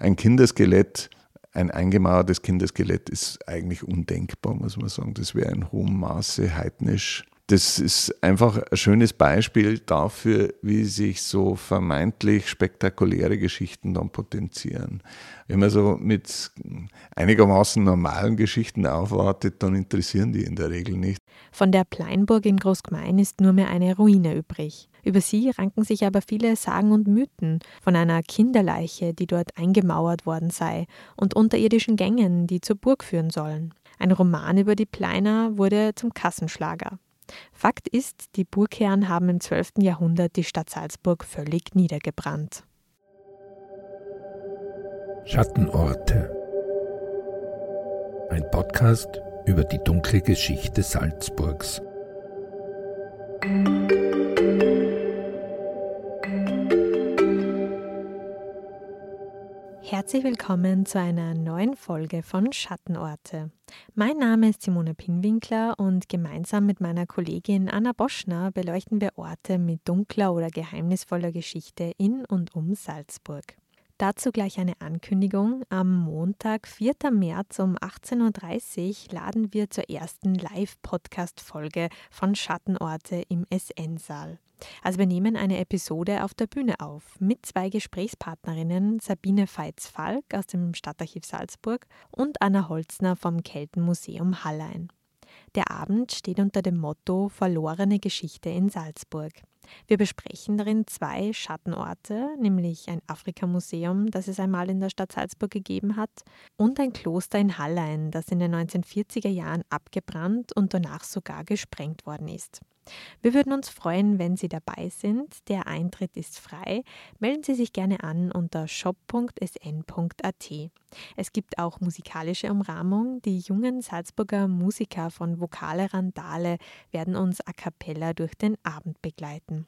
ein Kinderskelett ein eingemauertes Kinderskelett ist eigentlich undenkbar, muss man sagen. Das wäre in hohem Maße heidnisch das ist einfach ein schönes Beispiel dafür, wie sich so vermeintlich spektakuläre Geschichten dann potenzieren. Wenn man so mit einigermaßen normalen Geschichten aufwartet, dann interessieren die in der Regel nicht. Von der Pleinburg in Großgmein ist nur mehr eine Ruine übrig. Über sie ranken sich aber viele Sagen und Mythen von einer Kinderleiche, die dort eingemauert worden sei, und unterirdischen Gängen, die zur Burg führen sollen. Ein Roman über die Pleiner wurde zum Kassenschlager. Fakt ist, die Burgherren haben im 12. Jahrhundert die Stadt Salzburg völlig niedergebrannt. Schattenorte. Ein Podcast über die dunkle Geschichte Salzburgs. Herzlich willkommen zu einer neuen Folge von Schattenorte. Mein Name ist Simone Pinwinkler und gemeinsam mit meiner Kollegin Anna Boschner beleuchten wir Orte mit dunkler oder geheimnisvoller Geschichte in und um Salzburg. Dazu gleich eine Ankündigung. Am Montag, 4. März um 18.30 Uhr laden wir zur ersten Live-Podcast-Folge von Schattenorte im SN-Saal. Also wir nehmen eine Episode auf der Bühne auf mit zwei Gesprächspartnerinnen, Sabine Veits-Falk aus dem Stadtarchiv Salzburg und Anna Holzner vom Keltenmuseum Hallein. Der Abend steht unter dem Motto Verlorene Geschichte in Salzburg. Wir besprechen darin zwei Schattenorte, nämlich ein Afrikamuseum, das es einmal in der Stadt Salzburg gegeben hat, und ein Kloster in Hallein, das in den 1940er Jahren abgebrannt und danach sogar gesprengt worden ist. Wir würden uns freuen, wenn Sie dabei sind. Der Eintritt ist frei. Melden Sie sich gerne an unter shop.sn.at. Es gibt auch musikalische Umrahmung. Die jungen Salzburger Musiker von Vokale Randale werden uns a cappella durch den Abend begleiten.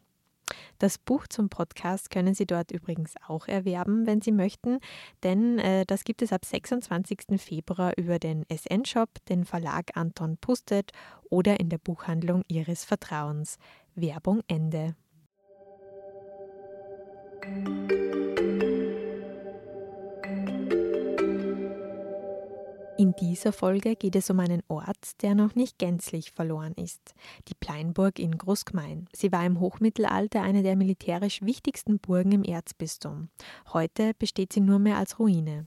Das Buch zum Podcast können Sie dort übrigens auch erwerben, wenn Sie möchten, denn äh, das gibt es ab 26. Februar über den SN-Shop, den Verlag Anton Pustet oder in der Buchhandlung Ihres Vertrauens. Werbung Ende. In dieser Folge geht es um einen Ort, der noch nicht gänzlich verloren ist, die Pleinburg in Großgmein. Sie war im Hochmittelalter eine der militärisch wichtigsten Burgen im Erzbistum. Heute besteht sie nur mehr als Ruine.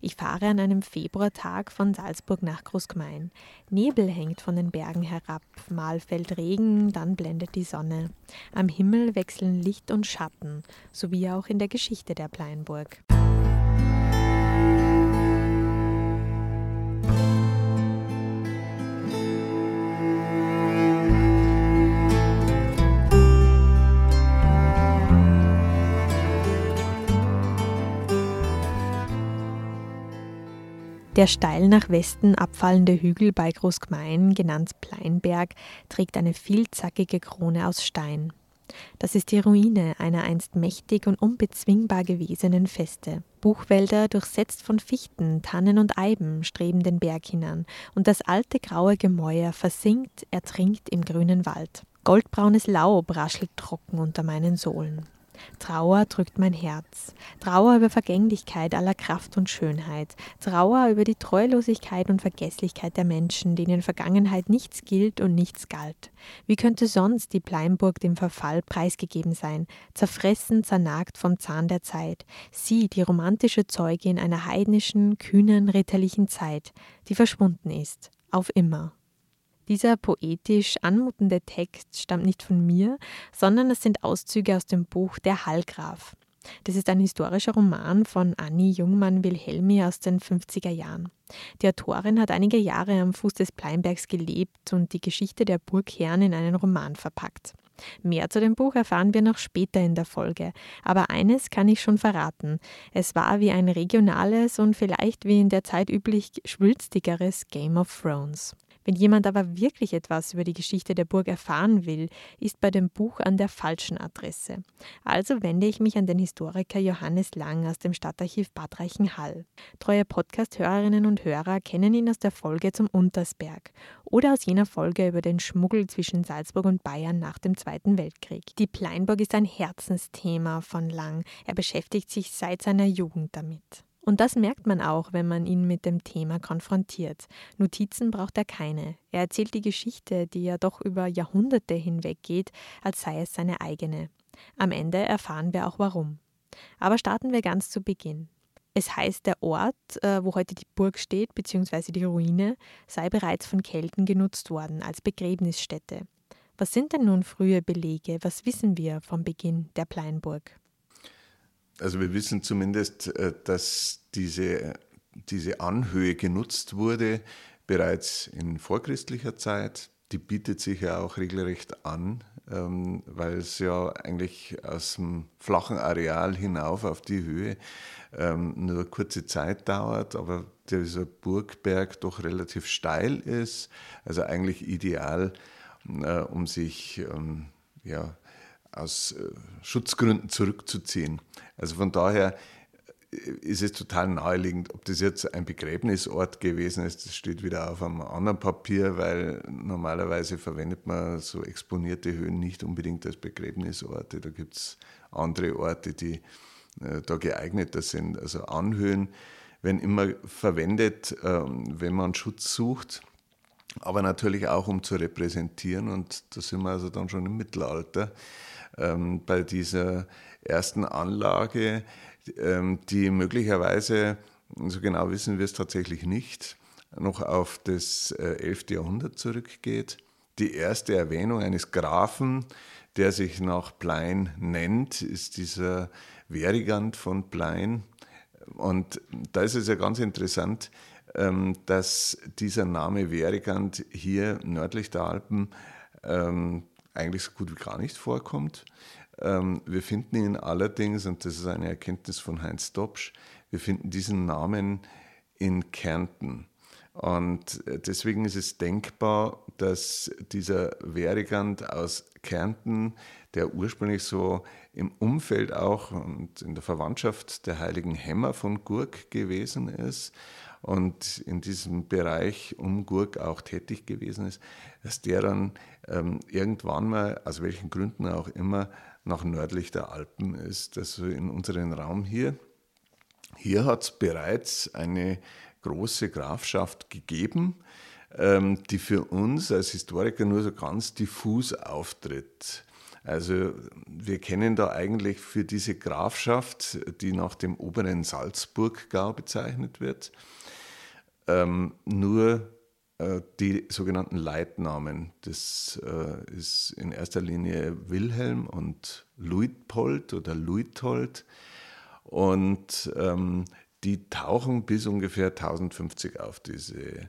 Ich fahre an einem Februartag von Salzburg nach Großgmein. Nebel hängt von den Bergen herab, mal fällt Regen, dann blendet die Sonne. Am Himmel wechseln Licht und Schatten, so wie auch in der Geschichte der Pleinburg. Der steil nach Westen abfallende Hügel bei Großgmein, genannt Pleinberg, trägt eine vielzackige Krone aus Stein. Das ist die Ruine einer einst mächtig und unbezwingbar gewesenen Feste. Buchwälder, durchsetzt von Fichten, Tannen und Eiben, streben den Berg hinan, und das alte graue Gemäuer versinkt, ertrinkt im grünen Wald. Goldbraunes Laub raschelt trocken unter meinen Sohlen. Trauer drückt mein Herz. Trauer über Vergänglichkeit aller Kraft und Schönheit. Trauer über die Treulosigkeit und Vergesslichkeit der Menschen, denen Vergangenheit nichts gilt und nichts galt. Wie könnte sonst die Pleinburg dem Verfall preisgegeben sein, zerfressen, zernagt vom Zahn der Zeit? Sie, die romantische Zeugin einer heidnischen, kühnen, ritterlichen Zeit, die verschwunden ist. Auf immer. Dieser poetisch anmutende Text stammt nicht von mir, sondern es sind Auszüge aus dem Buch Der Hallgraf. Das ist ein historischer Roman von Annie Jungmann-Wilhelmi aus den 50er Jahren. Die Autorin hat einige Jahre am Fuß des Pleinbergs gelebt und die Geschichte der Burgherren in einen Roman verpackt. Mehr zu dem Buch erfahren wir noch später in der Folge, aber eines kann ich schon verraten. Es war wie ein regionales und vielleicht wie in der Zeit üblich schwülstigeres Game of Thrones. Wenn jemand aber wirklich etwas über die Geschichte der Burg erfahren will, ist bei dem Buch an der falschen Adresse. Also wende ich mich an den Historiker Johannes Lang aus dem Stadtarchiv Bad Reichenhall. Treue Podcast-Hörerinnen und Hörer kennen ihn aus der Folge zum Untersberg oder aus jener Folge über den Schmuggel zwischen Salzburg und Bayern nach dem Zweiten Weltkrieg. Die Pleinburg ist ein Herzensthema von Lang. Er beschäftigt sich seit seiner Jugend damit. Und das merkt man auch, wenn man ihn mit dem Thema konfrontiert. Notizen braucht er keine. Er erzählt die Geschichte, die ja doch über Jahrhunderte hinweg geht, als sei es seine eigene. Am Ende erfahren wir auch warum. Aber starten wir ganz zu Beginn. Es heißt, der Ort, äh, wo heute die Burg steht, beziehungsweise die Ruine, sei bereits von Kelten genutzt worden als Begräbnisstätte. Was sind denn nun frühe Belege? Was wissen wir vom Beginn der Pleinburg? Also wir wissen zumindest, äh, dass diese, diese Anhöhe genutzt wurde bereits in vorchristlicher Zeit. Die bietet sich ja auch regelrecht an, ähm, weil es ja eigentlich aus dem flachen Areal hinauf auf die Höhe ähm, nur kurze Zeit dauert, aber dieser Burgberg doch relativ steil ist. Also eigentlich ideal, äh, um sich ähm, ja, aus äh, Schutzgründen zurückzuziehen. Also von daher äh, ist es total naheliegend, ob das jetzt ein Begräbnisort gewesen ist, das steht wieder auf einem anderen Papier, weil normalerweise verwendet man so exponierte Höhen nicht unbedingt als Begräbnisorte. Da gibt es andere Orte, die äh, da geeigneter sind. Also Anhöhen werden immer verwendet, ähm, wenn man Schutz sucht, aber natürlich auch um zu repräsentieren und da sind wir also dann schon im Mittelalter ähm, bei dieser ersten Anlage, ähm, die möglicherweise, so genau wissen wir es tatsächlich nicht, noch auf das äh, 11. Jahrhundert zurückgeht. Die erste Erwähnung eines Grafen, der sich nach Plein nennt, ist dieser Verigand von Plein. Und da ist es ja ganz interessant, ähm, dass dieser Name Verigand hier nördlich der Alpen ähm, eigentlich so gut wie gar nicht vorkommt. Ähm, wir finden ihn allerdings, und das ist eine Erkenntnis von Heinz Dobsch, wir finden diesen Namen in Kärnten. Und äh, deswegen ist es denkbar, dass dieser Verigand aus Kärnten, der ursprünglich so im Umfeld auch und in der Verwandtschaft der heiligen Hämmer von Gurk gewesen ist und in diesem Bereich um Gurk auch tätig gewesen ist, dass der dann ähm, irgendwann mal, aus welchen Gründen auch immer, nach nördlich der Alpen ist, also in unseren Raum hier. Hier hat es bereits eine große Grafschaft gegeben, ähm, die für uns als Historiker nur so ganz diffus auftritt. Also wir kennen da eigentlich für diese Grafschaft, die nach dem oberen Salzburggau bezeichnet wird, ähm, nur die sogenannten Leitnamen. Das äh, ist in erster Linie Wilhelm und Luitpold oder Luithold. Und ähm, die tauchen bis ungefähr 1050 auf, diese,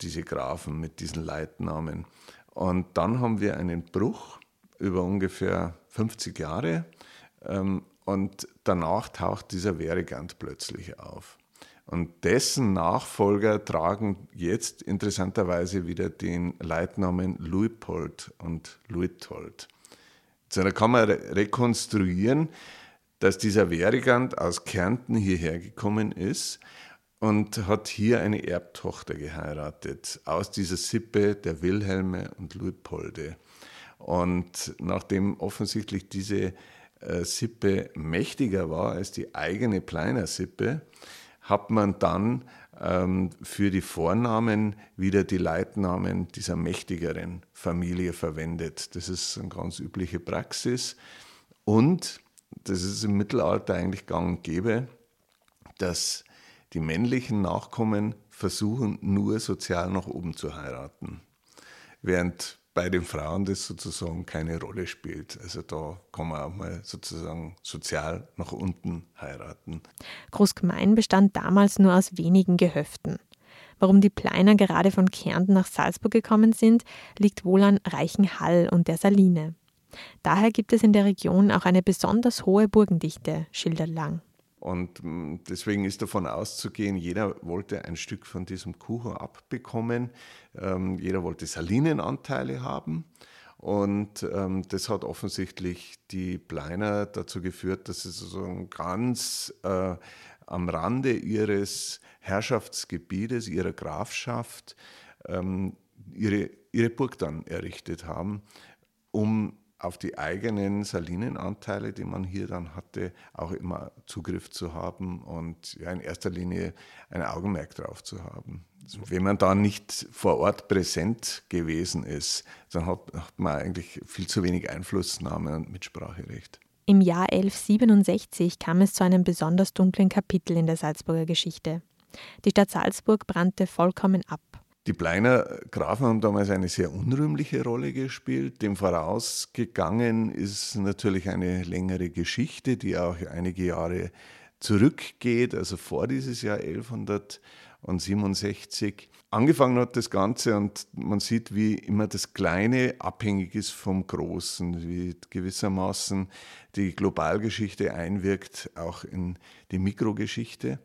diese Graphen mit diesen Leitnamen. Und dann haben wir einen Bruch über ungefähr 50 Jahre ähm, und danach taucht dieser Veregant plötzlich auf. Und dessen Nachfolger tragen jetzt interessanterweise wieder den Leitnamen Luipold und Luithold. So, da kann man rekonstruieren, dass dieser Wehrigand aus Kärnten hierher gekommen ist und hat hier eine Erbtochter geheiratet aus dieser Sippe der Wilhelme und Luitpolde. Und nachdem offensichtlich diese äh, Sippe mächtiger war als die eigene Pleiner Sippe, hat man dann ähm, für die Vornamen wieder die Leitnamen dieser mächtigeren Familie verwendet. Das ist eine ganz übliche Praxis. Und das ist im Mittelalter eigentlich gang und gäbe, dass die männlichen Nachkommen versuchen, nur sozial nach oben zu heiraten. Während bei den Frauen das sozusagen keine Rolle spielt. Also da kann man auch mal sozusagen sozial nach unten heiraten. Großgemein bestand damals nur aus wenigen Gehöften. Warum die Pleiner gerade von Kärnten nach Salzburg gekommen sind, liegt wohl an Reichenhall und der Saline. Daher gibt es in der Region auch eine besonders hohe Burgendichte, schildert Lang. Und mm, deswegen ist davon auszugehen, jeder wollte ein Stück von diesem Kuchen abbekommen. Ähm, jeder wollte Salinenanteile haben. Und ähm, das hat offensichtlich die Pleiner dazu geführt, dass sie sozusagen ganz äh, am Rande ihres Herrschaftsgebietes, ihrer Grafschaft, ähm, ihre, ihre Burg dann errichtet haben, um auf die eigenen Salinenanteile, die man hier dann hatte, auch immer Zugriff zu haben und ja, in erster Linie ein Augenmerk drauf zu haben. Wenn man da nicht vor Ort präsent gewesen ist, dann hat, hat man eigentlich viel zu wenig Einflussnahme und Mitspracherecht. Im Jahr 1167 kam es zu einem besonders dunklen Kapitel in der Salzburger Geschichte. Die Stadt Salzburg brannte vollkommen ab. Die Pleiner Grafen haben damals eine sehr unrühmliche Rolle gespielt. Dem vorausgegangen ist natürlich eine längere Geschichte, die auch einige Jahre zurückgeht, also vor dieses Jahr 1167. Angefangen hat das Ganze und man sieht, wie immer das Kleine abhängig ist vom Großen, wie gewissermaßen die Globalgeschichte einwirkt, auch in die Mikrogeschichte.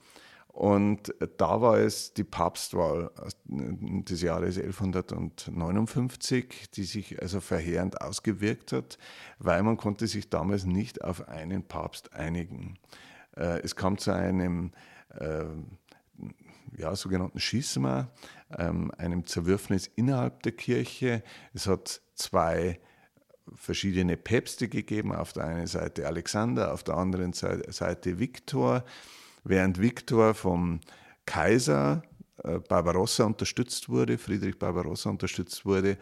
Und da war es die Papstwahl des Jahres 1159, die sich also verheerend ausgewirkt hat, weil man konnte sich damals nicht auf einen Papst einigen. Äh, es kam zu einem äh, ja, sogenannten Schisma, ähm, einem Zerwürfnis innerhalb der Kirche. Es hat zwei verschiedene Päpste gegeben, auf der einen Seite Alexander, auf der anderen Seite Viktor. Während Viktor vom Kaiser äh, Barbarossa unterstützt wurde, Friedrich Barbarossa unterstützt wurde,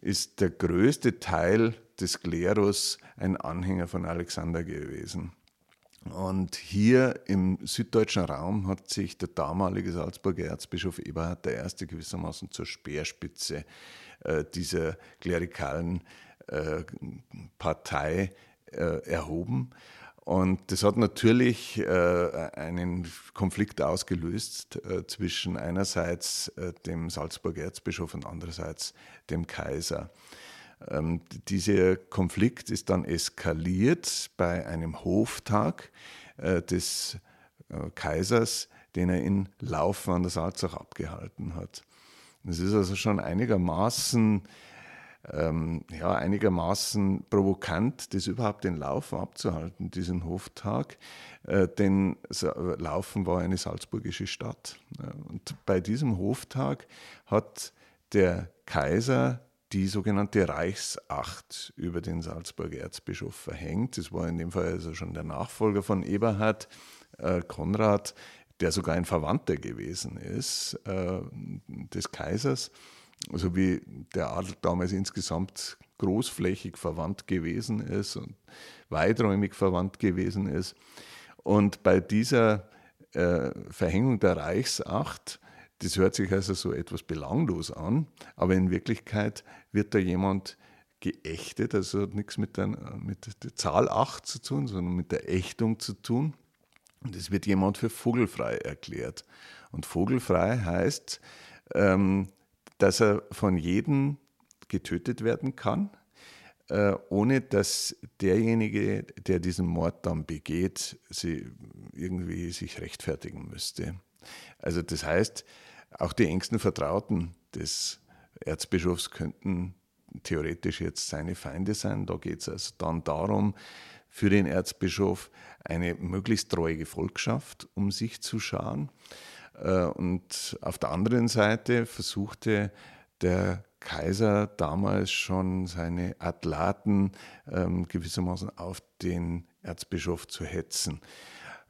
ist der größte Teil des Klerus ein Anhänger von Alexander gewesen. Und hier im süddeutschen Raum hat sich der damalige Salzburger Erzbischof Eberhard I. gewissermaßen zur Speerspitze äh, dieser klerikalen äh, Partei erhoben. Und das hat natürlich äh, einen Konflikt ausgelöst äh, zwischen einerseits äh, dem Salzburger Erzbischof und andererseits dem Kaiser. Ähm, dieser Konflikt ist dann eskaliert bei einem Hoftag äh, des äh, Kaisers, den er in Laufen an der Salzach abgehalten hat. Das ist also schon einigermaßen ähm, ja, einigermaßen provokant, das überhaupt den Laufen abzuhalten, diesen Hoftag. Äh, denn Laufen war eine salzburgische Stadt. Und bei diesem Hoftag hat der Kaiser die sogenannte Reichsacht über den Salzburger Erzbischof verhängt. Das war in dem Fall also schon der Nachfolger von Eberhard, äh, Konrad, der sogar ein Verwandter gewesen ist äh, des Kaisers also wie der Adel damals insgesamt großflächig verwandt gewesen ist und weiträumig verwandt gewesen ist. Und bei dieser äh, Verhängung der Reichsacht, das hört sich also so etwas belanglos an, aber in Wirklichkeit wird da jemand geächtet, also hat nichts mit der, mit der Zahl 8 zu tun, sondern mit der Ächtung zu tun. Und es wird jemand für vogelfrei erklärt. Und vogelfrei heißt, ähm, dass er von jedem getötet werden kann, äh, ohne dass derjenige, der diesen Mord dann begeht, sie irgendwie sich rechtfertigen müsste. Also das heißt, auch die engsten Vertrauten des Erzbischofs könnten theoretisch jetzt seine Feinde sein. Da geht es also dann darum, für den Erzbischof eine möglichst treue Gefolgschaft um sich zu scharen. Äh, und auf der anderen Seite versuchte der Kaiser damals schon seine Athlaten ähm, gewissermaßen auf den Erzbischof zu hetzen.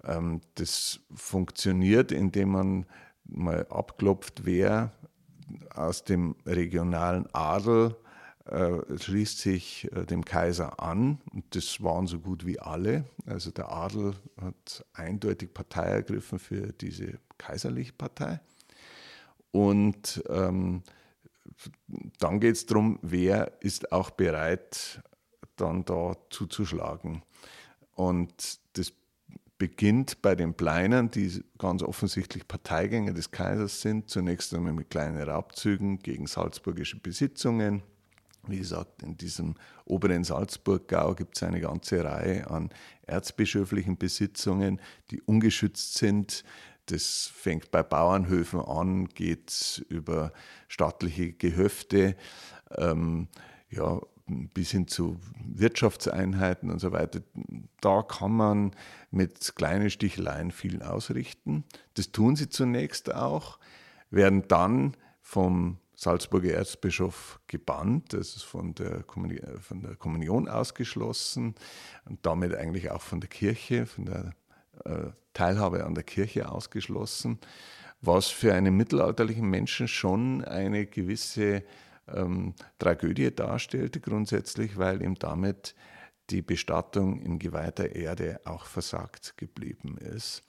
Ähm, das funktioniert, indem man mal abklopft, wer aus dem regionalen Adel äh, schließt sich äh, dem Kaiser an. Und das waren so gut wie alle. Also der Adel hat eindeutig Partei ergriffen für diese kaiserliche Partei. Und ähm, dann geht es darum, wer ist auch bereit, dann da zuzuschlagen. Und das beginnt bei den Pleinern, die ganz offensichtlich Parteigänger des Kaisers sind, zunächst einmal mit kleinen Raubzügen gegen salzburgische Besitzungen. Wie gesagt, in diesem oberen Salzburggau gibt es eine ganze Reihe an erzbischöflichen Besitzungen, die ungeschützt sind, das fängt bei Bauernhöfen an, geht über staatliche Gehöfte, ähm, ja, bis hin zu Wirtschaftseinheiten und so weiter. Da kann man mit kleinen Sticheleien viel ausrichten. Das tun sie zunächst auch, werden dann vom Salzburger Erzbischof gebannt, das ist von der, Kommunion, von der Kommunion ausgeschlossen und damit eigentlich auch von der Kirche, von der äh, Teilhabe an der Kirche ausgeschlossen, was für einen mittelalterlichen Menschen schon eine gewisse ähm, Tragödie darstellte grundsätzlich, weil ihm damit die Bestattung in geweihter Erde auch versagt geblieben ist.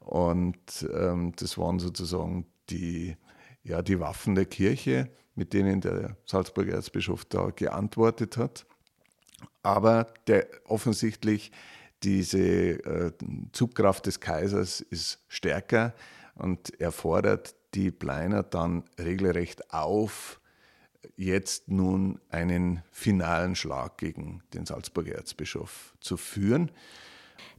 Und ähm, das waren sozusagen die, ja, die Waffen der Kirche, mit denen der Salzburger Erzbischof da geantwortet hat. Aber der offensichtlich diese äh, Zugkraft des Kaisers ist stärker und er fordert die Pleiner dann regelrecht auf, jetzt nun einen finalen Schlag gegen den Salzburger Erzbischof zu führen.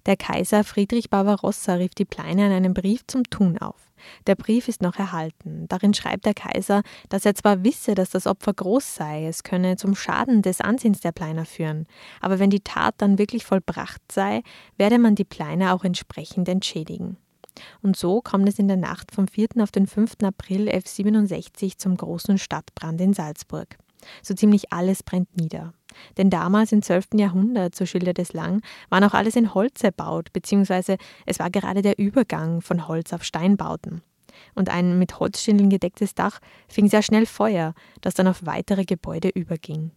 Der Kaiser Friedrich Barbarossa rief die Pleine in einem Brief zum Tun auf. Der Brief ist noch erhalten. Darin schreibt der Kaiser, dass er zwar wisse, dass das Opfer groß sei, es könne zum Schaden des Ansehens der Pleiner führen, aber wenn die Tat dann wirklich vollbracht sei, werde man die Pleiner auch entsprechend entschädigen. Und so kommt es in der Nacht vom 4. auf den 5. April 1167 zum großen Stadtbrand in Salzburg. So ziemlich alles brennt nieder. Denn damals im 12. Jahrhundert, so schildert es Lang, war noch alles in Holz erbaut, beziehungsweise es war gerade der Übergang von Holz auf Steinbauten. Und ein mit Holzschindeln gedecktes Dach fing sehr schnell Feuer, das dann auf weitere Gebäude überging.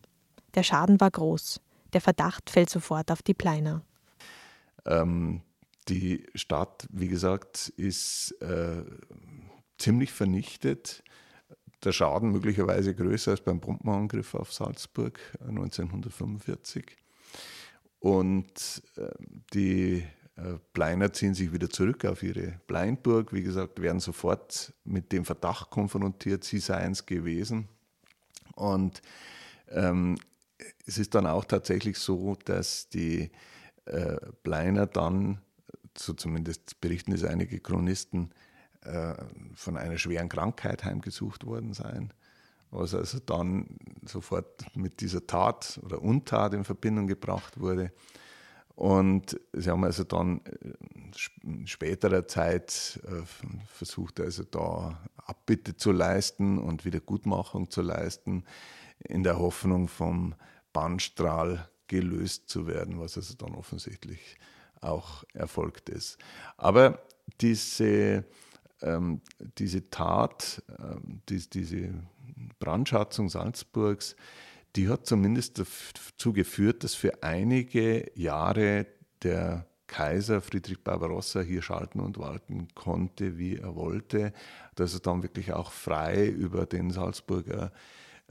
Der Schaden war groß. Der Verdacht fällt sofort auf die Pleiner. Ähm, die Stadt, wie gesagt, ist äh, ziemlich vernichtet. Der Schaden möglicherweise größer als beim Bombenangriff auf Salzburg 1945. Und äh, die äh, Pleiner ziehen sich wieder zurück auf ihre Pleinburg. Wie gesagt, werden sofort mit dem Verdacht konfrontiert, sie seien es gewesen. Und ähm, es ist dann auch tatsächlich so, dass die äh, Pleiner dann so zumindest berichten es einige Chronisten, äh, von einer schweren Krankheit heimgesucht worden seien, was also dann sofort mit dieser Tat oder Untat in Verbindung gebracht wurde. Und sie haben also dann äh, in späterer Zeit äh, versucht, also da Abbitte zu leisten und Wiedergutmachung zu leisten, in der Hoffnung vom Bannstrahl gelöst zu werden, was also dann offensichtlich auch erfolgt ist. Aber diese, ähm, diese Tat, ähm, die, diese Brandschatzung Salzburgs, die hat zumindest dazu geführt, dass für einige Jahre der Kaiser Friedrich Barbarossa hier schalten und walten konnte, wie er wollte, dass er dann wirklich auch frei über den Salzburger,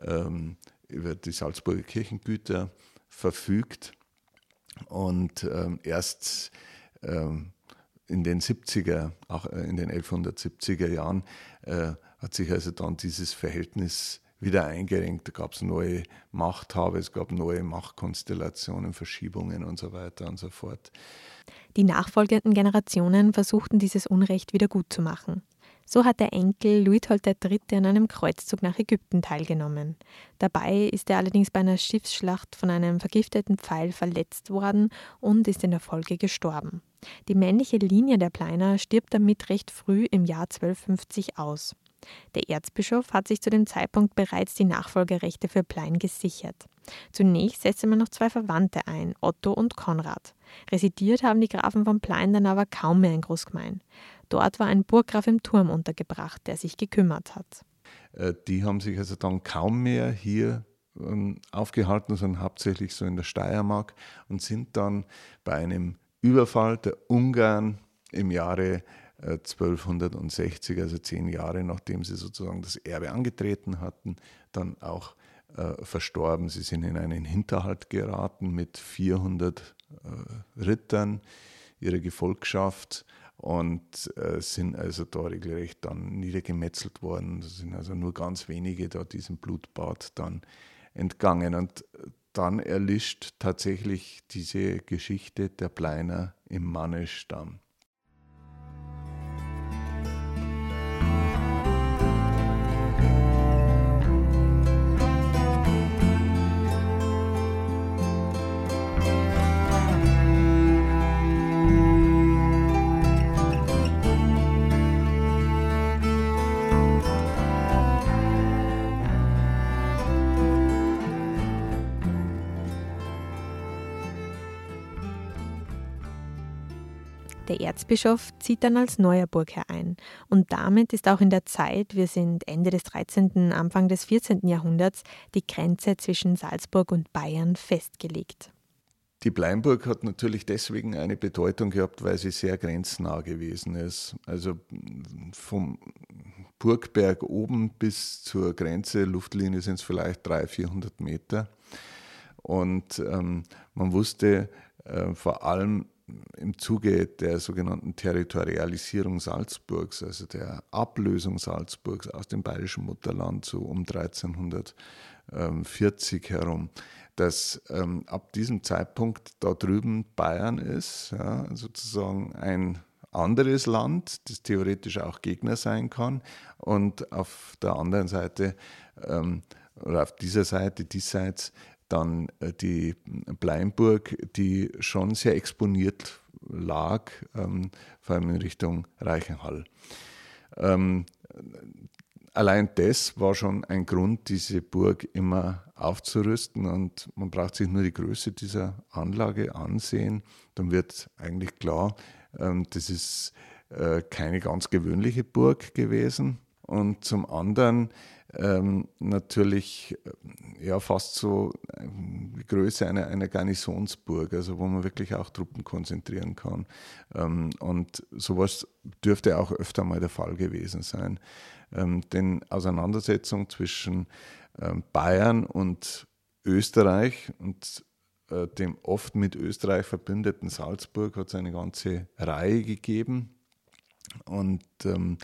ähm, über die Salzburger Kirchengüter verfügt. Und ähm, erst ähm, in den 70er, auch äh, in den 1170er Jahren, äh, hat sich also dann dieses Verhältnis wieder eingerenkt. Da gab es neue Machthabe, es gab neue Machtkonstellationen, Verschiebungen und so weiter und so fort. Die nachfolgenden Generationen versuchten dieses Unrecht wieder gut zu machen. So hat der Enkel Luithold III. an einem Kreuzzug nach Ägypten teilgenommen. Dabei ist er allerdings bei einer Schiffsschlacht von einem vergifteten Pfeil verletzt worden und ist in der Folge gestorben. Die männliche Linie der Pleiner stirbt damit recht früh im Jahr 1250 aus. Der Erzbischof hat sich zu dem Zeitpunkt bereits die Nachfolgerechte für Plein gesichert. Zunächst setzte man noch zwei Verwandte ein, Otto und Konrad. Residiert haben die Grafen von Plein dann aber kaum mehr in Großgemein. Dort war ein Burggraf im Turm untergebracht, der sich gekümmert hat. Äh, die haben sich also dann kaum mehr hier ähm, aufgehalten, sondern hauptsächlich so in der Steiermark und sind dann bei einem Überfall der Ungarn im Jahre 1260, äh, also zehn Jahre nachdem sie sozusagen das Erbe angetreten hatten, dann auch äh, verstorben. Sie sind in einen Hinterhalt geraten mit 400 äh, Rittern, ihrer Gefolgschaft und äh, sind also da regelrecht dann niedergemetzelt worden. Es sind also nur ganz wenige da diesem Blutbad dann entgangen. Und dann erlischt tatsächlich diese Geschichte der Pleiner im Mannestamm. Der Erzbischof zieht dann als neuer Burgherr ein und damit ist auch in der Zeit, wir sind Ende des 13., Anfang des 14. Jahrhunderts, die Grenze zwischen Salzburg und Bayern festgelegt. Die Bleinburg hat natürlich deswegen eine Bedeutung gehabt, weil sie sehr grenznah gewesen ist. Also vom Burgberg oben bis zur Grenze, Luftlinie sind es vielleicht 300, 400 Meter. Und ähm, man wusste äh, vor allem im Zuge der sogenannten Territorialisierung Salzburgs, also der Ablösung Salzburgs aus dem bayerischen Mutterland so um 1340 herum, dass ähm, ab diesem Zeitpunkt da drüben Bayern ist, ja, sozusagen ein anderes Land, das theoretisch auch Gegner sein kann, und auf der anderen Seite ähm, oder auf dieser Seite, diesseits, dann äh, die Bleinburg, die schon sehr exponiert lag, ähm, vor allem in Richtung Reichenhall. Ähm, allein das war schon ein Grund, diese Burg immer aufzurüsten und man braucht sich nur die Größe dieser Anlage ansehen, dann wird eigentlich klar, ähm, das ist äh, keine ganz gewöhnliche Burg gewesen. Und zum anderen ähm, natürlich äh, ja fast so äh, die Größe einer, einer Garnisonsburg, also wo man wirklich auch Truppen konzentrieren kann. Ähm, und sowas dürfte auch öfter mal der Fall gewesen sein. Ähm, denn Auseinandersetzung zwischen ähm, Bayern und Österreich und äh, dem oft mit Österreich verbündeten Salzburg hat es eine ganze Reihe gegeben. Und ähm,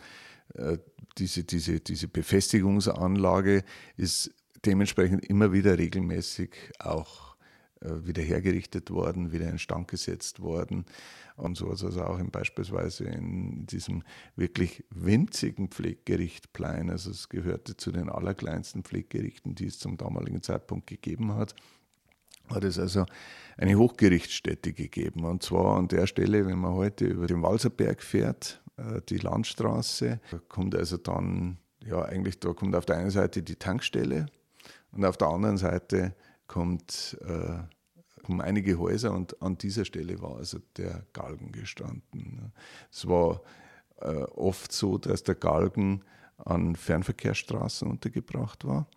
äh, diese, diese, diese Befestigungsanlage ist dementsprechend immer wieder regelmäßig auch äh, wieder hergerichtet worden, wieder instand gesetzt worden. Und so also auch in, beispielsweise in diesem wirklich winzigen Pfleggericht Plein, also es gehörte zu den allerkleinsten Pfleggerichten, die es zum damaligen Zeitpunkt gegeben hat, hat es also eine Hochgerichtsstätte gegeben. Und zwar an der Stelle, wenn man heute über den Walserberg fährt, äh, die Landstraße, da kommt also dann, ja, eigentlich, da kommt auf der einen Seite die Tankstelle und auf der anderen Seite kommt, äh, kommen einige Häuser und an dieser Stelle war also der Galgen gestanden. Es war äh, oft so, dass der Galgen an Fernverkehrsstraßen untergebracht war.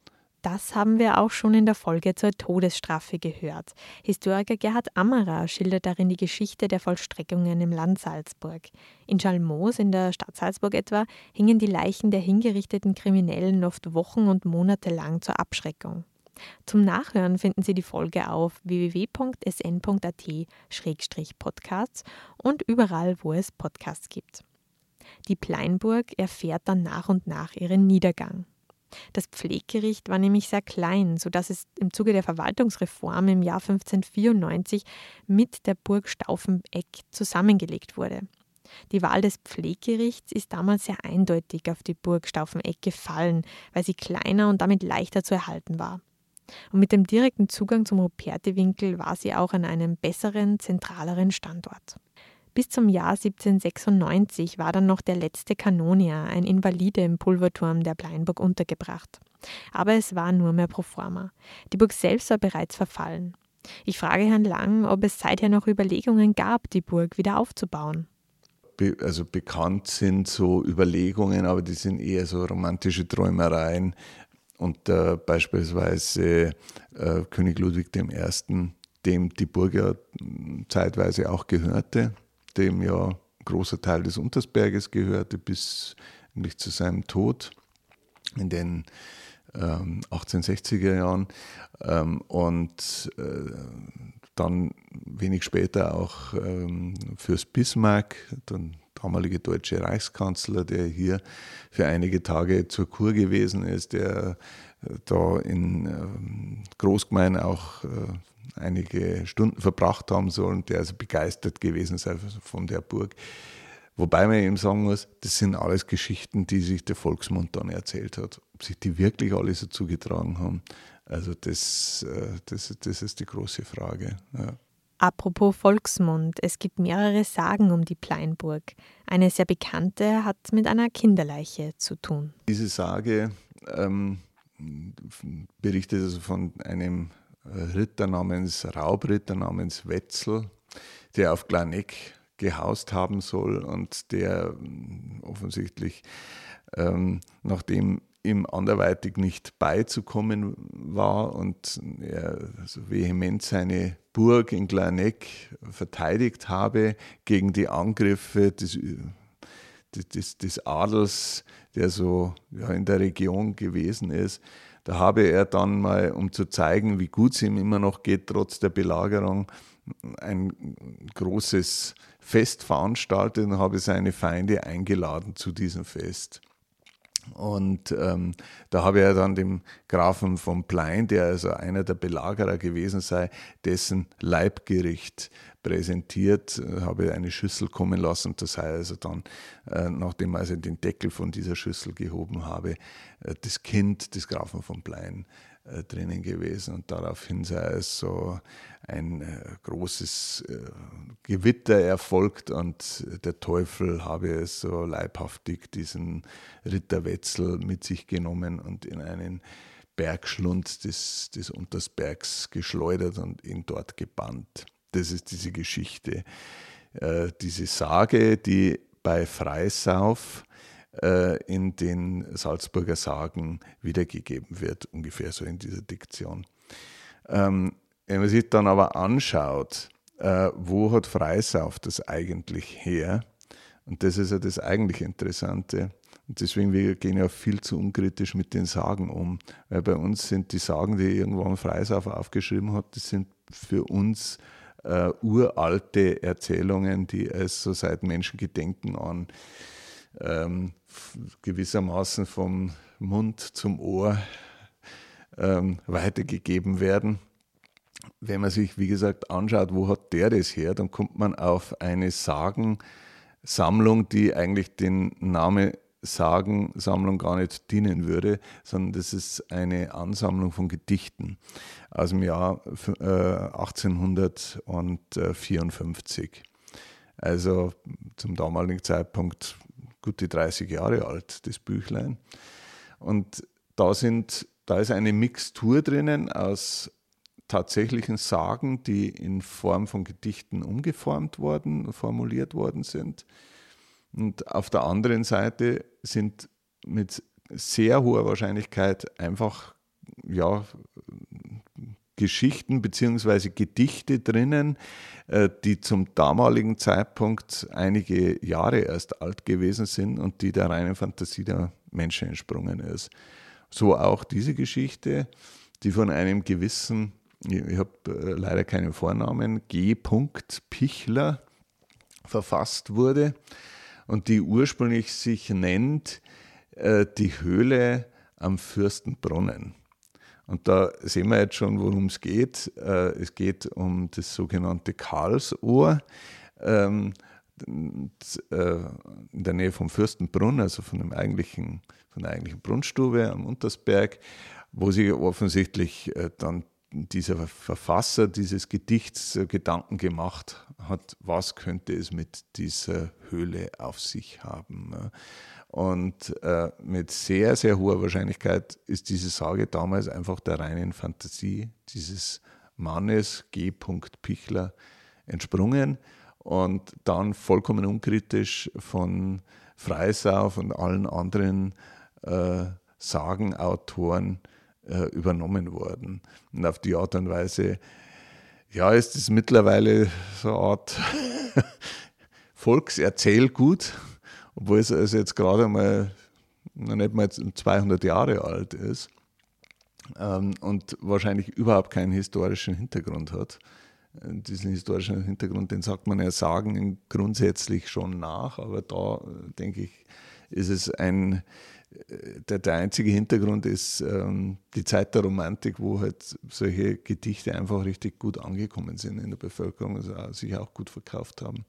Das haben wir auch schon in der Folge zur Todesstrafe gehört. Historiker Gerhard Ammerer schildert darin die Geschichte der Vollstreckungen im Land Salzburg. In Schalmoos, in der Stadt Salzburg etwa, hingen die Leichen der hingerichteten Kriminellen oft Wochen und Monate lang zur Abschreckung. Zum Nachhören finden Sie die Folge auf www.sn.at-podcasts und überall, wo es Podcasts gibt. Die Pleinburg erfährt dann nach und nach ihren Niedergang. Das Pfleggericht war nämlich sehr klein, sodass es im Zuge der Verwaltungsreform im Jahr 1594 mit der Burg Staufeneck zusammengelegt wurde. Die Wahl des Pfleggerichts ist damals sehr eindeutig auf die Burg Staufeneck gefallen, weil sie kleiner und damit leichter zu erhalten war. Und mit dem direkten Zugang zum Rupertewinkel war sie auch an einem besseren, zentraleren Standort. Bis zum Jahr 1796 war dann noch der letzte Kanonier, ein Invalide im Pulverturm der Pleinburg untergebracht. Aber es war nur mehr pro forma. Die Burg selbst war bereits verfallen. Ich frage Herrn Lang, ob es seither noch Überlegungen gab, die Burg wieder aufzubauen. Be also bekannt sind so Überlegungen, aber die sind eher so romantische Träumereien. Und äh, beispielsweise äh, König Ludwig I., dem die Burg ja zeitweise auch gehörte, dem ja ein großer Teil des Untersberges gehörte bis eigentlich zu seinem Tod in den ähm, 1860er Jahren. Ähm, und äh, dann wenig später auch ähm, Fürst Bismarck, der damalige deutsche Reichskanzler, der hier für einige Tage zur Kur gewesen ist, der äh, da in ähm, Großgemein auch äh, einige Stunden verbracht haben sollen, der also begeistert gewesen sei von der Burg. Wobei man eben sagen muss, das sind alles Geschichten, die sich der Volksmund dann erzählt hat. Ob sich die wirklich alle so zugetragen haben, also das, äh, das, das ist die große Frage. Ja. Apropos Volksmund, es gibt mehrere Sagen um die Pleinburg. Eine sehr bekannte hat mit einer Kinderleiche zu tun. Diese Sage ähm, berichtet also von einem Ritter namens Raubritter namens Wetzel, der auf Glaneck gehaust haben soll und der offensichtlich, ähm, nachdem ihm anderweitig nicht beizukommen war und er so vehement seine Burg in Glaneck verteidigt habe gegen die Angriffe des, des, des Adels, der so ja, in der Region gewesen ist. Da habe er dann mal, um zu zeigen, wie gut es ihm immer noch geht, trotz der Belagerung, ein großes Fest veranstaltet und habe seine Feinde eingeladen zu diesem Fest. Und ähm, da habe er dann dem Grafen von Plein, der also einer der Belagerer gewesen sei, dessen Leibgericht präsentiert, äh, habe eine Schüssel kommen lassen. Das sei also dann, äh, nachdem er also den Deckel von dieser Schüssel gehoben habe, äh, das Kind des Grafen von Plein äh, drinnen gewesen und daraufhin sei es so ein äh, großes äh, Gewitter erfolgt und der Teufel habe es so leibhaftig diesen Ritterwetzel mit sich genommen und in einen Bergschlund des, des Untersbergs geschleudert und ihn dort gebannt. Das ist diese Geschichte, diese Sage, die bei Freisauf äh, in den Salzburger Sagen wiedergegeben wird, ungefähr so in dieser Diktion. Ähm, wenn man sich dann aber anschaut, äh, wo hat Freisauf das eigentlich her? Und das ist ja das eigentlich Interessante. Und deswegen wir gehen ja viel zu unkritisch mit den Sagen um. Weil bei uns sind die Sagen, die irgendwann Freisauf aufgeschrieben hat, das sind für uns äh, uralte Erzählungen, die es so seit Menschengedenken an ähm, gewissermaßen vom Mund zum Ohr ähm, weitergegeben werden. Wenn man sich, wie gesagt, anschaut, wo hat der das her, dann kommt man auf eine Sagensammlung, die eigentlich den Namen Sagensammlung gar nicht dienen würde, sondern das ist eine Ansammlung von Gedichten aus dem Jahr 1854. Äh, also zum damaligen Zeitpunkt gute 30 Jahre alt, das Büchlein. Und da, sind, da ist eine Mixtur drinnen aus tatsächlichen Sagen, die in Form von Gedichten umgeformt worden, formuliert worden sind. Und auf der anderen Seite sind mit sehr hoher Wahrscheinlichkeit einfach ja, Geschichten bzw. Gedichte drinnen, äh, die zum damaligen Zeitpunkt einige Jahre erst alt gewesen sind und die der reinen Fantasie der Menschen entsprungen ist. So auch diese Geschichte, die von einem gewissen, ich habe äh, leider keinen Vornamen, G. Pichler verfasst wurde und die ursprünglich sich nennt äh, Die Höhle am Fürstenbrunnen. Und da sehen wir jetzt schon, worum es geht. Äh, es geht um das sogenannte Karlsohr ähm, äh, in der Nähe vom Fürstenbrunn, also von, dem eigentlichen, von der eigentlichen Brunnstube am Untersberg, wo sich offensichtlich äh, dann dieser Verfasser dieses Gedichts Gedanken gemacht hat, was könnte es mit dieser Höhle auf sich haben. Und äh, mit sehr, sehr hoher Wahrscheinlichkeit ist diese Sage damals einfach der reinen Fantasie dieses Mannes G. Pichler entsprungen und dann vollkommen unkritisch von Freisauf und allen anderen äh, Sagenautoren äh, übernommen worden. Und auf die Art und Weise, ja, ist es mittlerweile so eine Art Volkserzählgut obwohl es also jetzt gerade mal noch nicht mal 200 Jahre alt ist ähm, und wahrscheinlich überhaupt keinen historischen Hintergrund hat. Diesen historischen Hintergrund, den sagt man ja Sagen grundsätzlich schon nach, aber da äh, denke ich, ist es ein, äh, der, der einzige Hintergrund ist ähm, die Zeit der Romantik, wo halt solche Gedichte einfach richtig gut angekommen sind in der Bevölkerung, also sich auch gut verkauft haben.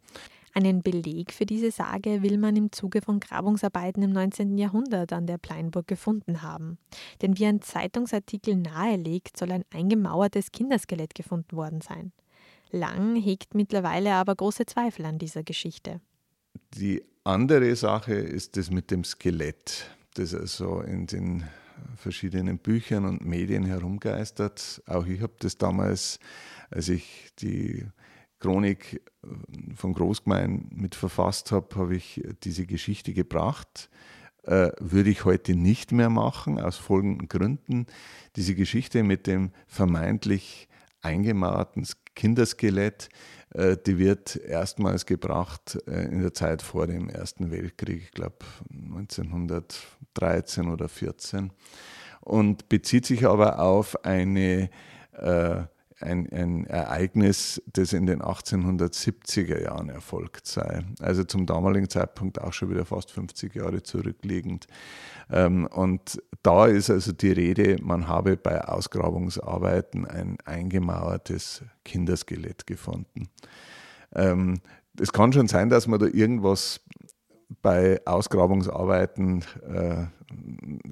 Einen Beleg für diese Sage will man im Zuge von Grabungsarbeiten im 19. Jahrhundert an der Pleinburg gefunden haben. Denn wie ein Zeitungsartikel nahelegt, soll ein eingemauertes Kinderskelett gefunden worden sein. Lang hegt mittlerweile aber große Zweifel an dieser Geschichte. Die andere Sache ist das mit dem Skelett, das also in den verschiedenen Büchern und Medien herumgeistert. Auch ich habe das damals, als ich die Chronik von Großgemein mit verfasst habe, habe ich diese Geschichte gebracht. Äh, würde ich heute nicht mehr machen, aus folgenden Gründen. Diese Geschichte mit dem vermeintlich eingemauerten Kinderskelett, äh, die wird erstmals gebracht äh, in der Zeit vor dem Ersten Weltkrieg, ich glaube 1913 oder 14 und bezieht sich aber auf eine ein, ein Ereignis, das in den 1870er Jahren erfolgt sei. Also zum damaligen Zeitpunkt auch schon wieder fast 50 Jahre zurückliegend. Ähm, und da ist also die Rede, man habe bei Ausgrabungsarbeiten ein eingemauertes Kinderskelett gefunden. Ähm, es kann schon sein, dass man da irgendwas bei Ausgrabungsarbeiten äh,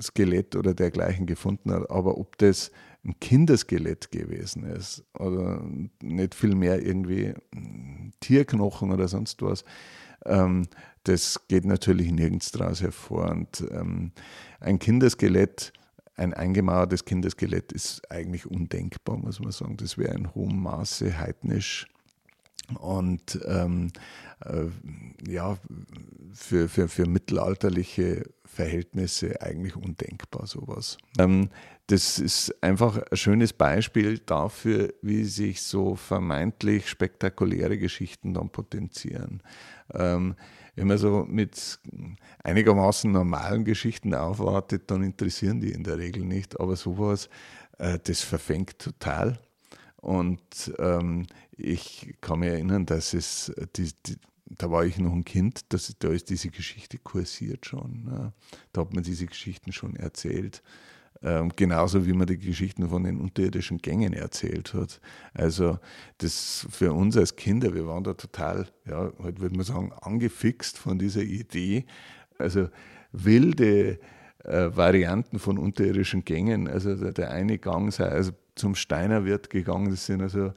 Skelett oder dergleichen gefunden hat, aber ob das ein Kinderskelett gewesen ist oder nicht viel mehr irgendwie Tierknochen oder sonst was, ähm, das geht natürlich nirgends daraus hervor. Und ähm, ein Kinderskelett, ein eingemauertes Kinderskelett ist eigentlich undenkbar, muss man sagen. Das wäre in hohem Maße heidnisch und ähm, äh, ja, für, für, für mittelalterliche Verhältnisse eigentlich undenkbar sowas. Ähm, das ist einfach ein schönes Beispiel dafür, wie sich so vermeintlich spektakuläre Geschichten dann potenzieren. Ähm, wenn man so mit einigermaßen normalen Geschichten aufwartet, dann interessieren die in der Regel nicht. Aber sowas, äh, das verfängt total. Und ähm, ich kann mich erinnern, dass es, die, die, da war ich noch ein Kind, dass, da ist diese Geschichte kursiert schon. Ne? Da hat man diese Geschichten schon erzählt. Ähm, genauso wie man die Geschichten von den unterirdischen Gängen erzählt hat. Also das für uns als Kinder, wir waren da total, ja, heute würde man sagen, angefixt von dieser Idee. Also wilde äh, Varianten von unterirdischen Gängen. Also der, der eine Gang sei also zum Steinerwirt gegangen, das sind also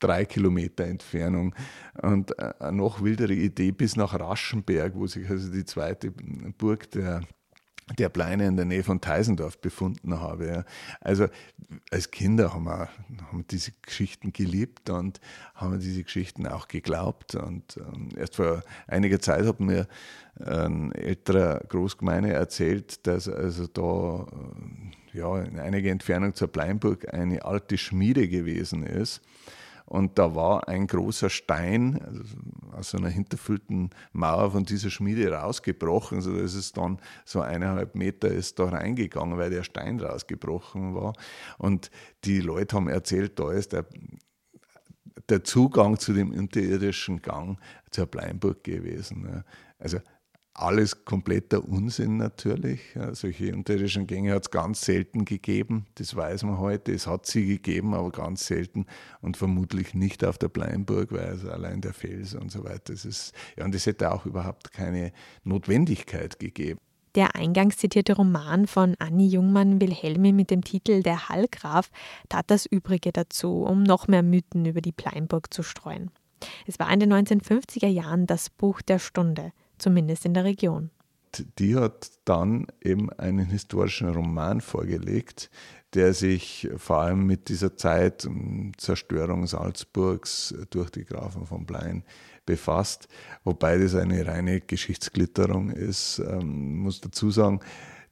drei Kilometer Entfernung. Und äh, eine noch wildere Idee bis nach Raschenberg, wo sich also die zweite Burg der der Pleine in der Nähe von Teisendorf befunden habe. Also als Kinder haben wir, haben wir diese Geschichten geliebt und haben diese Geschichten auch geglaubt. Und ähm, erst vor einiger Zeit hat mir ein älterer Großgemeine erzählt, dass also da äh, ja, in einiger Entfernung zur Pleinburg eine alte Schmiede gewesen ist und da war ein großer Stein also aus einer hinterfüllten Mauer von dieser Schmiede rausgebrochen. So ist es dann so eineinhalb Meter ist da reingegangen, weil der Stein rausgebrochen war. Und die Leute haben erzählt, da ist der, der Zugang zu dem unterirdischen Gang zur Bleinburg gewesen. Also alles kompletter Unsinn natürlich. Ja, solche unterirdischen Gänge hat es ganz selten gegeben, das weiß man heute. Es hat sie gegeben, aber ganz selten und vermutlich nicht auf der Bleinburg, weil also allein der Fels und so weiter. Das ist, ja, und es hätte auch überhaupt keine Notwendigkeit gegeben. Der eingangs zitierte Roman von Annie Jungmann-Wilhelmi mit dem Titel Der Hallgraf tat das Übrige dazu, um noch mehr Mythen über die Pleinburg zu streuen. Es war in den 1950er Jahren das Buch der Stunde, zumindest in der Region. Die hat dann eben einen historischen Roman vorgelegt, der sich vor allem mit dieser Zeit Zerstörung Salzburgs durch die Grafen von Blein befasst, wobei das eine reine Geschichtsglitterung ist. Ähm, muss dazu sagen,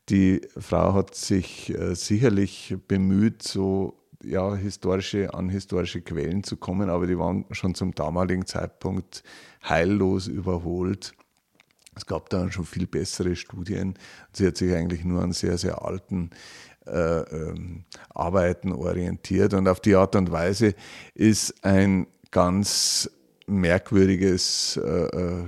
die Frau hat sich äh, sicherlich bemüht, so ja, historische, an historische Quellen zu kommen, aber die waren schon zum damaligen Zeitpunkt heillos überholt. Es gab da schon viel bessere Studien. Sie hat sich eigentlich nur an sehr, sehr alten äh, ähm, Arbeiten orientiert. Und auf die Art und Weise ist ein ganz merkwürdiges äh, äh,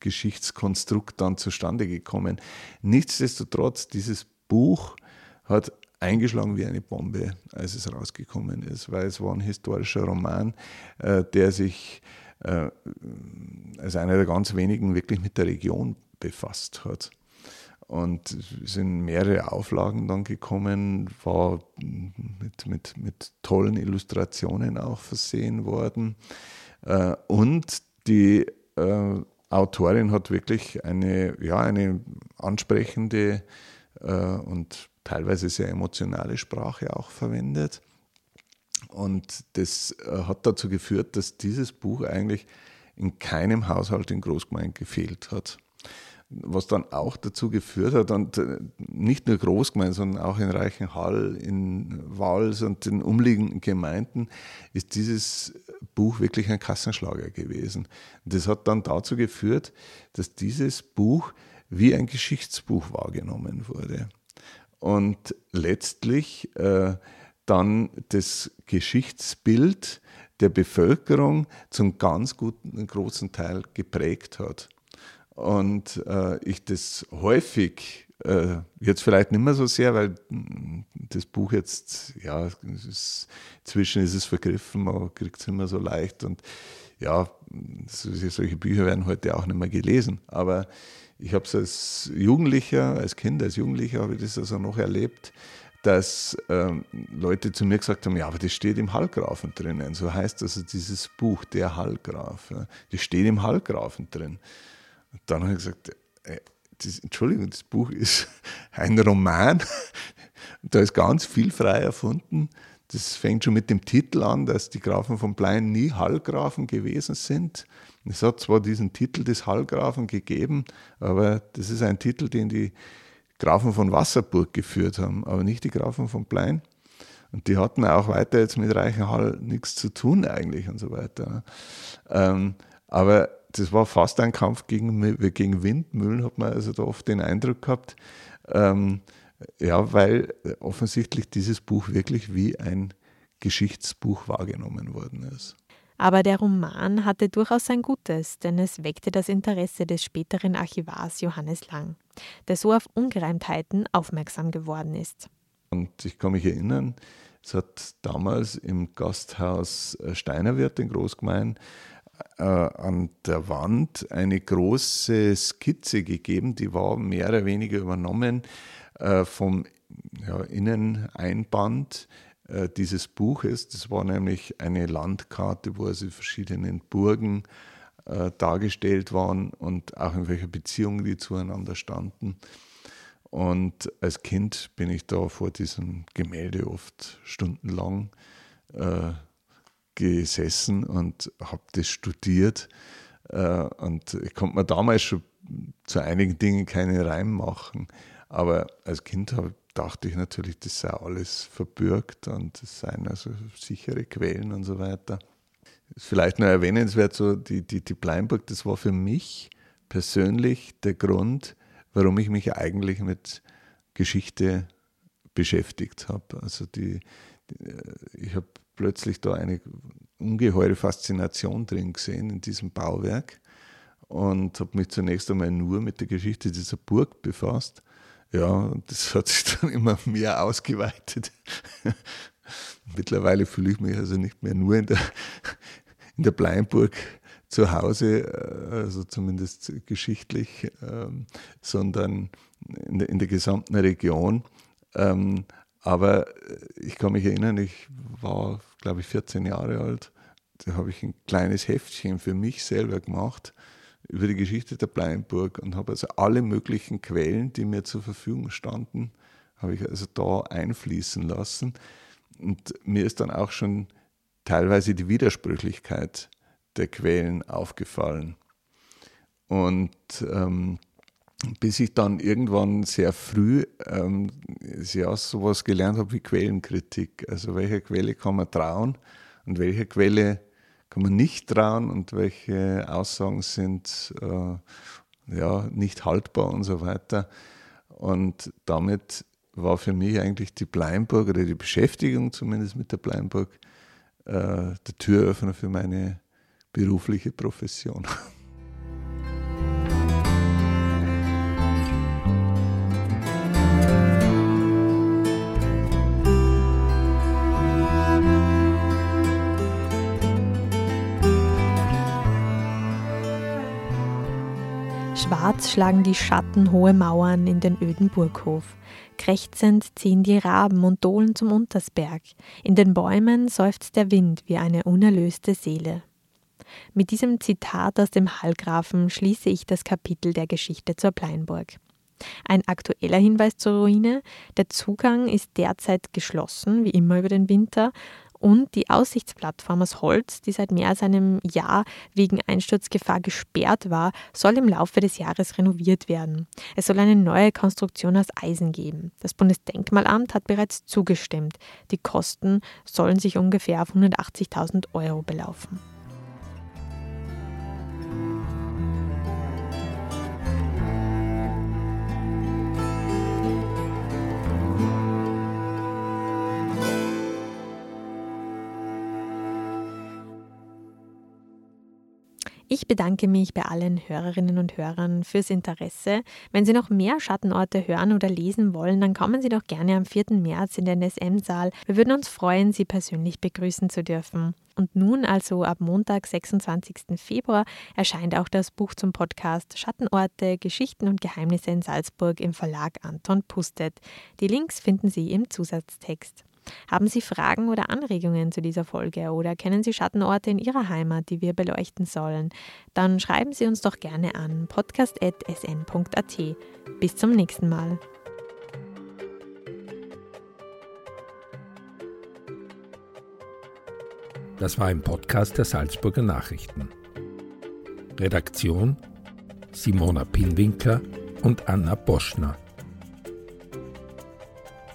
Geschichtskonstrukt dann zustande gekommen. Nichtsdestotrotz, dieses Buch hat eingeschlagen wie eine Bombe, als es rausgekommen ist, weil es war ein historischer Roman, äh, der sich äh, als einer der ganz wenigen wirklich mit der Region befasst hat. Und es sind mehrere Auflagen dann gekommen, war mit, mit, mit tollen Illustrationen auch versehen worden. Äh, und die äh, Autorin hat wirklich eine, ja, eine ansprechende und teilweise sehr emotionale Sprache auch verwendet. Und das äh, hat dazu geführt, dass dieses Buch eigentlich in keinem Haushalt in Großgemeinde gefehlt hat. Was dann auch dazu geführt hat, und äh, nicht nur Großgemeinde, sondern auch in Reichenhall, in Wals und den umliegenden Gemeinden, ist dieses Buch wirklich ein Kassenschlager gewesen. Das hat dann dazu geführt, dass dieses Buch wie ein Geschichtsbuch wahrgenommen wurde. Und letztlich äh, dann das Geschichtsbild der Bevölkerung zum ganz guten, großen Teil geprägt hat. Und äh, ich das häufig, äh, jetzt vielleicht nicht mehr so sehr, weil hm, das Buch jetzt, ja, ist, inzwischen ist es vergriffen, man kriegt es immer so leicht und ja, solche Bücher werden heute auch nicht mehr gelesen. Aber ich habe es als Jugendlicher, als Kind, als Jugendlicher habe ich das also noch erlebt, dass ähm, Leute zu mir gesagt haben, ja, aber das steht im Hallgrafen drinnen. So heißt also dieses Buch, der Hallgraf. Ja, das steht im Hallgrafen drin. Und dann habe ich gesagt, äh, das, Entschuldigung, das Buch ist ein Roman. da ist ganz viel frei erfunden. Das fängt schon mit dem Titel an, dass die Grafen von Blein nie Hallgrafen gewesen sind. Es hat zwar diesen Titel des Hallgrafen gegeben, aber das ist ein Titel, den die Grafen von Wasserburg geführt haben, aber nicht die Grafen von Plein. Und die hatten auch weiter jetzt mit Reichenhall nichts zu tun eigentlich und so weiter. Ähm, aber das war fast ein Kampf gegen, gegen Windmühlen, hat man also da oft den Eindruck gehabt. Ähm, ja, weil offensichtlich dieses Buch wirklich wie ein Geschichtsbuch wahrgenommen worden ist. Aber der Roman hatte durchaus sein Gutes, denn es weckte das Interesse des späteren Archivars Johannes Lang, der so auf Ungereimtheiten aufmerksam geworden ist. Und ich kann mich erinnern, es hat damals im Gasthaus äh, Steinerwirt in Großgemein äh, an der Wand eine große Skizze gegeben, die war mehr oder weniger übernommen äh, vom ja, Inneneinband äh, dieses Buches. Das war nämlich eine Landkarte, wo also verschiedene Burgen äh, dargestellt waren und auch in welcher Beziehung die zueinander standen. Und als Kind bin ich da vor diesem Gemälde oft stundenlang äh, gesessen und habe das studiert. Äh, und ich konnte mir damals schon zu einigen Dingen keine Reim machen. Aber als Kind habe dachte ich natürlich, das sei alles verbürgt und es seien also sichere Quellen und so weiter. Vielleicht nur erwähnenswert, so die, die, die Pleinburg, das war für mich persönlich der Grund, warum ich mich eigentlich mit Geschichte beschäftigt habe. Also die, die ich habe plötzlich da eine ungeheure Faszination drin gesehen in diesem Bauwerk und habe mich zunächst einmal nur mit der Geschichte dieser Burg befasst ja, das hat sich dann immer mehr ausgeweitet. Mittlerweile fühle ich mich also nicht mehr nur in der, in der Bleinburg zu Hause, äh, also zumindest geschichtlich, ähm, sondern in der, in der, gesamten Region. Ähm, aber ich kann mich erinnern, ich war, glaube ich, 14 Jahre alt. Da habe ich ein kleines Heftchen für mich selber gemacht über die Geschichte der Bleinburg und habe also alle möglichen Quellen, die mir zur Verfügung standen, habe ich also da einfließen lassen. Und mir ist dann auch schon teilweise die Widersprüchlichkeit der Quellen aufgefallen. Und ähm, bis ich dann irgendwann sehr früh ähm, ja, sowas gelernt habe wie Quellenkritik. Also welcher Quelle kann man trauen und welcher Quelle kann man nicht trauen und welche Aussagen sind äh, ja, nicht haltbar und so weiter. Und damit war für mich eigentlich die Bleinburg oder die Beschäftigung zumindest mit der Bleinburg äh, der Türöffner für meine berufliche Profession. Schwarz schlagen die Schatten hohe Mauern in den öden Burghof. Krächzend ziehen die Raben und dohlen zum Untersberg. In den Bäumen seufzt der Wind wie eine unerlöste Seele. Mit diesem Zitat aus dem Hallgrafen schließe ich das Kapitel der Geschichte zur Pleinburg. Ein aktueller Hinweis zur Ruine: Der Zugang ist derzeit geschlossen, wie immer über den Winter, Und die Aussichtsplattform aus Holz, die seit mehr als einem Jahr wegen Einsturzgefahr gesperrt war, soll im Laufe des Jahres renoviert werden. Es soll eine neue Konstruktion aus Eisen geben. Das Bundesdenkmalamt hat bereits zugestimmt. Die Kosten sollen sich ungefähr auf 180.000 Euro belaufen. Bedanke mich bei allen Hörerinnen und Hörern fürs Interesse. Wenn Sie noch mehr Schattenorte hören oder lesen wollen, dann kommen Sie doch gerne am 4. März in den SM-Saal. Wir würden uns freuen, Sie persönlich begrüßen zu dürfen. Und nun, also ab Montag, 26. Februar, erscheint auch das Buch zum Podcast Schattenorte, Geschichten und Geheimnisse in Salzburg im Verlag Anton Pustet. Die Links finden Sie im Zusatztext. Haben Sie Fragen oder Anregungen zu dieser Folge oder kennen Sie Schattenorte in Ihrer Heimat, die wir beleuchten sollen? Dann schreiben Sie uns doch gerne an podcast.sn.at. Bis zum nächsten Mal. Das war ein Podcast der Salzburger Nachrichten. Redaktion Simona Pinwinkler und Anna Boschner.